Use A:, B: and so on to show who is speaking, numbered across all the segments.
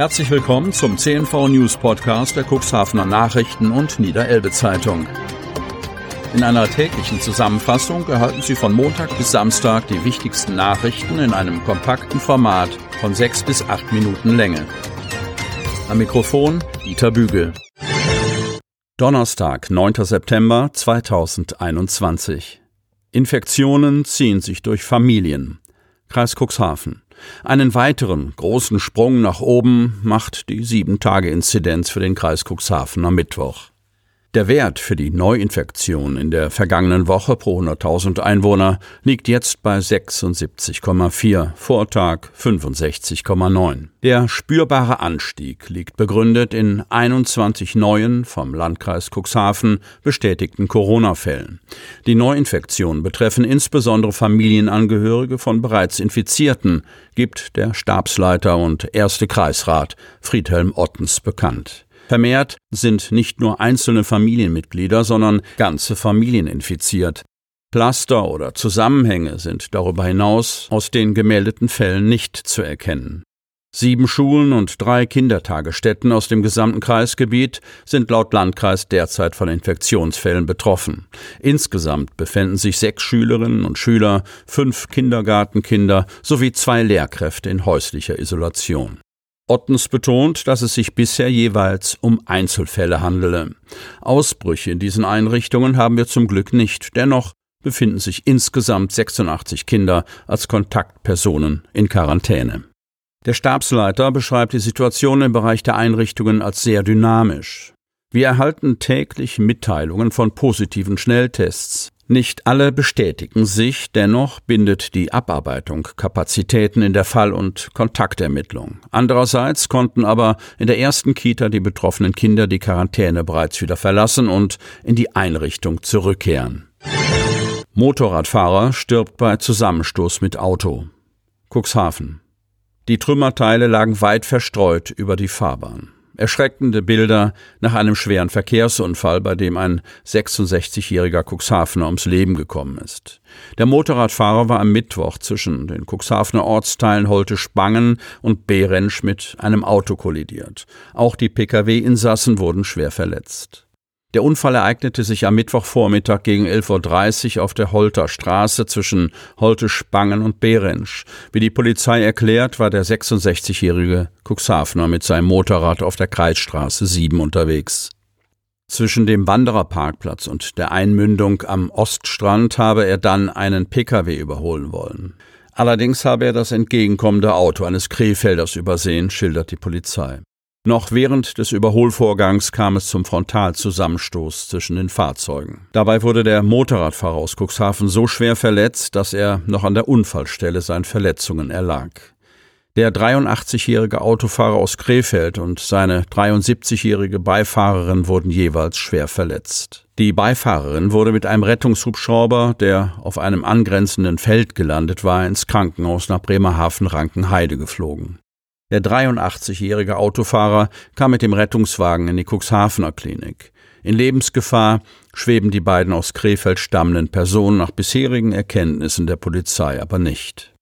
A: Herzlich willkommen zum CNV News Podcast der Cuxhavener Nachrichten und Niederelbe Zeitung. In einer täglichen Zusammenfassung erhalten Sie von Montag bis Samstag die wichtigsten Nachrichten in einem kompakten Format von sechs bis acht Minuten Länge. Am Mikrofon Dieter Bügel. Donnerstag, 9. September 2021. Infektionen ziehen sich durch Familien. Kreis Cuxhaven. Einen weiteren großen Sprung nach oben macht die 7-Tage-Inzidenz für den Kreis Cuxhaven am Mittwoch. Der Wert für die Neuinfektion in der vergangenen Woche pro 100.000 Einwohner liegt jetzt bei 76,4, Vortag 65,9. Der spürbare Anstieg liegt begründet in 21 neuen vom Landkreis Cuxhaven bestätigten Corona-Fällen. Die Neuinfektionen betreffen insbesondere Familienangehörige von bereits Infizierten, gibt der Stabsleiter und erste Kreisrat Friedhelm Ottens bekannt. Vermehrt sind nicht nur einzelne Familienmitglieder, sondern ganze Familien infiziert. Cluster oder Zusammenhänge sind darüber hinaus aus den gemeldeten Fällen nicht zu erkennen. Sieben Schulen und drei Kindertagesstätten aus dem gesamten Kreisgebiet sind laut Landkreis derzeit von Infektionsfällen betroffen. Insgesamt befinden sich sechs Schülerinnen und Schüler, fünf Kindergartenkinder sowie zwei Lehrkräfte in häuslicher Isolation. Ottens betont, dass es sich bisher jeweils um Einzelfälle handele. Ausbrüche in diesen Einrichtungen haben wir zum Glück nicht. Dennoch befinden sich insgesamt 86 Kinder als Kontaktpersonen in Quarantäne. Der Stabsleiter beschreibt die Situation im Bereich der Einrichtungen als sehr dynamisch. Wir erhalten täglich Mitteilungen von positiven Schnelltests. Nicht alle bestätigen sich, dennoch bindet die Abarbeitung Kapazitäten in der Fall- und Kontaktermittlung. Andererseits konnten aber in der ersten Kita die betroffenen Kinder die Quarantäne bereits wieder verlassen und in die Einrichtung zurückkehren. Motorradfahrer stirbt bei Zusammenstoß mit Auto. Cuxhaven. Die Trümmerteile lagen weit verstreut über die Fahrbahn. Erschreckende Bilder nach einem schweren Verkehrsunfall, bei dem ein 66-jähriger Cuxhavener ums Leben gekommen ist. Der Motorradfahrer war am Mittwoch zwischen den Cuxhavener Ortsteilen Holte-Spangen und Behrensch mit einem Auto kollidiert. Auch die Pkw-Insassen wurden schwer verletzt. Der Unfall ereignete sich am Mittwochvormittag gegen 11.30 Uhr auf der Holter Straße zwischen Holte-Spangen und Behrensch. Wie die Polizei erklärt, war der 66-jährige Cuxhavener mit seinem Motorrad auf der Kreisstraße 7 unterwegs. Zwischen dem Wandererparkplatz und der Einmündung am Oststrand habe er dann einen Pkw überholen wollen. Allerdings habe er das entgegenkommende Auto eines Krefelders übersehen, schildert die Polizei. Noch während des Überholvorgangs kam es zum Frontalzusammenstoß zwischen den Fahrzeugen. Dabei wurde der Motorradfahrer aus Cuxhaven so schwer verletzt, dass er noch an der Unfallstelle seinen Verletzungen erlag. Der 83-jährige Autofahrer aus Krefeld und seine 73-jährige Beifahrerin wurden jeweils schwer verletzt. Die Beifahrerin wurde mit einem Rettungshubschrauber, der auf einem angrenzenden Feld gelandet war, ins Krankenhaus nach Bremerhaven-Rankenheide geflogen. Der 83-jährige Autofahrer kam mit dem Rettungswagen in die Cuxhavener Klinik. In Lebensgefahr schweben die beiden aus Krefeld stammenden Personen nach bisherigen Erkenntnissen der Polizei aber nicht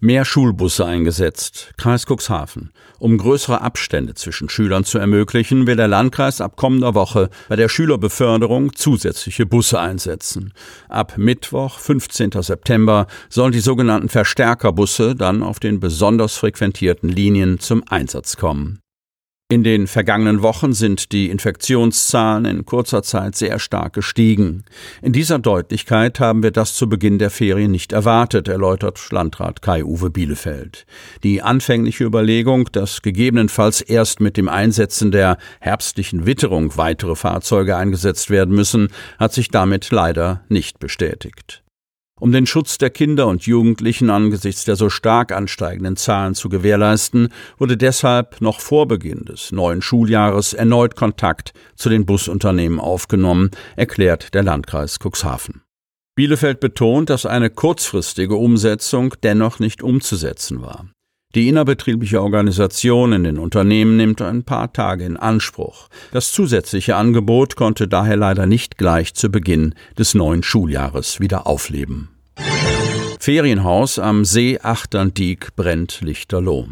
A: mehr Schulbusse eingesetzt. Kreis Cuxhaven. Um größere Abstände zwischen Schülern zu ermöglichen, will der Landkreis ab kommender Woche bei der Schülerbeförderung zusätzliche Busse einsetzen. Ab Mittwoch, 15. September, sollen die sogenannten Verstärkerbusse dann auf den besonders frequentierten Linien zum Einsatz kommen. In den vergangenen Wochen sind die Infektionszahlen in kurzer Zeit sehr stark gestiegen. In dieser Deutlichkeit haben wir das zu Beginn der Ferien nicht erwartet, erläutert Landrat Kai-Uwe Bielefeld. Die anfängliche Überlegung, dass gegebenenfalls erst mit dem Einsetzen der herbstlichen Witterung weitere Fahrzeuge eingesetzt werden müssen, hat sich damit leider nicht bestätigt. Um den Schutz der Kinder und Jugendlichen angesichts der so stark ansteigenden Zahlen zu gewährleisten, wurde deshalb noch vor Beginn des neuen Schuljahres erneut Kontakt zu den Busunternehmen aufgenommen, erklärt der Landkreis Cuxhaven. Bielefeld betont, dass eine kurzfristige Umsetzung dennoch nicht umzusetzen war. Die innerbetriebliche Organisation in den Unternehmen nimmt ein paar Tage in Anspruch. Das zusätzliche Angebot konnte daher leider nicht gleich zu Beginn des neuen Schuljahres wieder aufleben. Ferienhaus am See Achterndiek brennt lichterloh.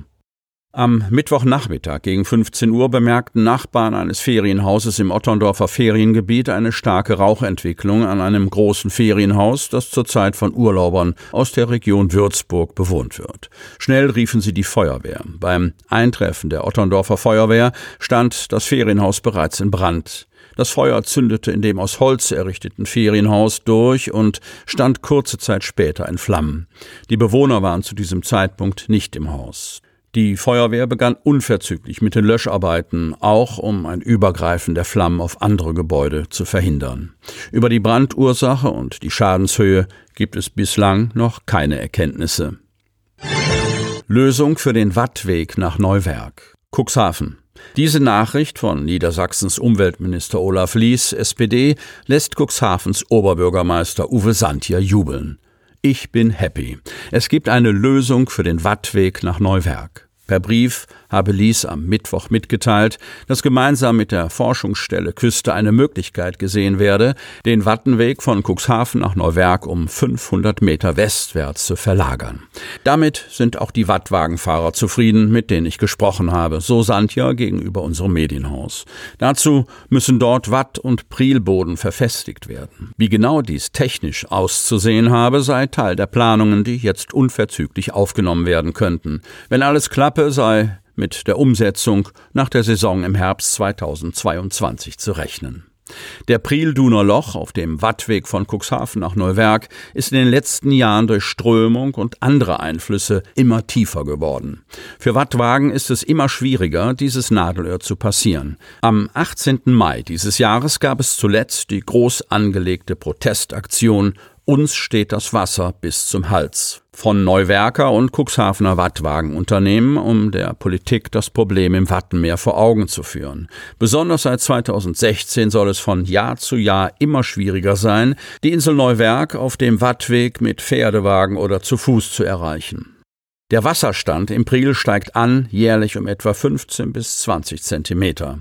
A: Am Mittwochnachmittag gegen 15 Uhr bemerkten Nachbarn eines Ferienhauses im Otterndorfer Feriengebiet eine starke Rauchentwicklung an einem großen Ferienhaus, das zurzeit von Urlaubern aus der Region Würzburg bewohnt wird. Schnell riefen sie die Feuerwehr. Beim Eintreffen der Otterndorfer Feuerwehr stand das Ferienhaus bereits in Brand. Das Feuer zündete in dem aus Holz errichteten Ferienhaus durch und stand kurze Zeit später in Flammen. Die Bewohner waren zu diesem Zeitpunkt nicht im Haus. Die Feuerwehr begann unverzüglich mit den Löscharbeiten, auch um ein Übergreifen der Flammen auf andere Gebäude zu verhindern. Über die Brandursache und die Schadenshöhe gibt es bislang noch keine Erkenntnisse. Lösung für den Wattweg nach Neuwerk. Cuxhaven. Diese Nachricht von Niedersachsens Umweltminister Olaf Lies, SPD, lässt Cuxhavens Oberbürgermeister Uwe Santier jubeln. Ich bin happy. Es gibt eine Lösung für den Wattweg nach Neuwerk. Per Brief habe Lies am Mittwoch mitgeteilt, dass gemeinsam mit der Forschungsstelle Küste eine Möglichkeit gesehen werde, den Wattenweg von Cuxhaven nach Neuwerk um 500 Meter westwärts zu verlagern. Damit sind auch die Wattwagenfahrer zufrieden, mit denen ich gesprochen habe, so Sandja gegenüber unserem Medienhaus. Dazu müssen dort Watt- und Prielboden verfestigt werden. Wie genau dies technisch auszusehen habe, sei Teil der Planungen, die jetzt unverzüglich aufgenommen werden könnten. Wenn alles klappe, sei mit der Umsetzung nach der Saison im Herbst 2022 zu rechnen. Der Prielduner Loch auf dem Wattweg von Cuxhaven nach Neuwerk ist in den letzten Jahren durch Strömung und andere Einflüsse immer tiefer geworden. Für Wattwagen ist es immer schwieriger, dieses Nadelöhr zu passieren. Am 18. Mai dieses Jahres gab es zuletzt die groß angelegte Protestaktion uns steht das Wasser bis zum Hals. Von Neuwerker und Cuxhavener Wattwagenunternehmen, um der Politik das Problem im Wattenmeer vor Augen zu führen. Besonders seit 2016 soll es von Jahr zu Jahr immer schwieriger sein, die Insel Neuwerk auf dem Wattweg mit Pferdewagen oder zu Fuß zu erreichen. Der Wasserstand im Priel steigt an, jährlich um etwa 15 bis 20 Zentimeter.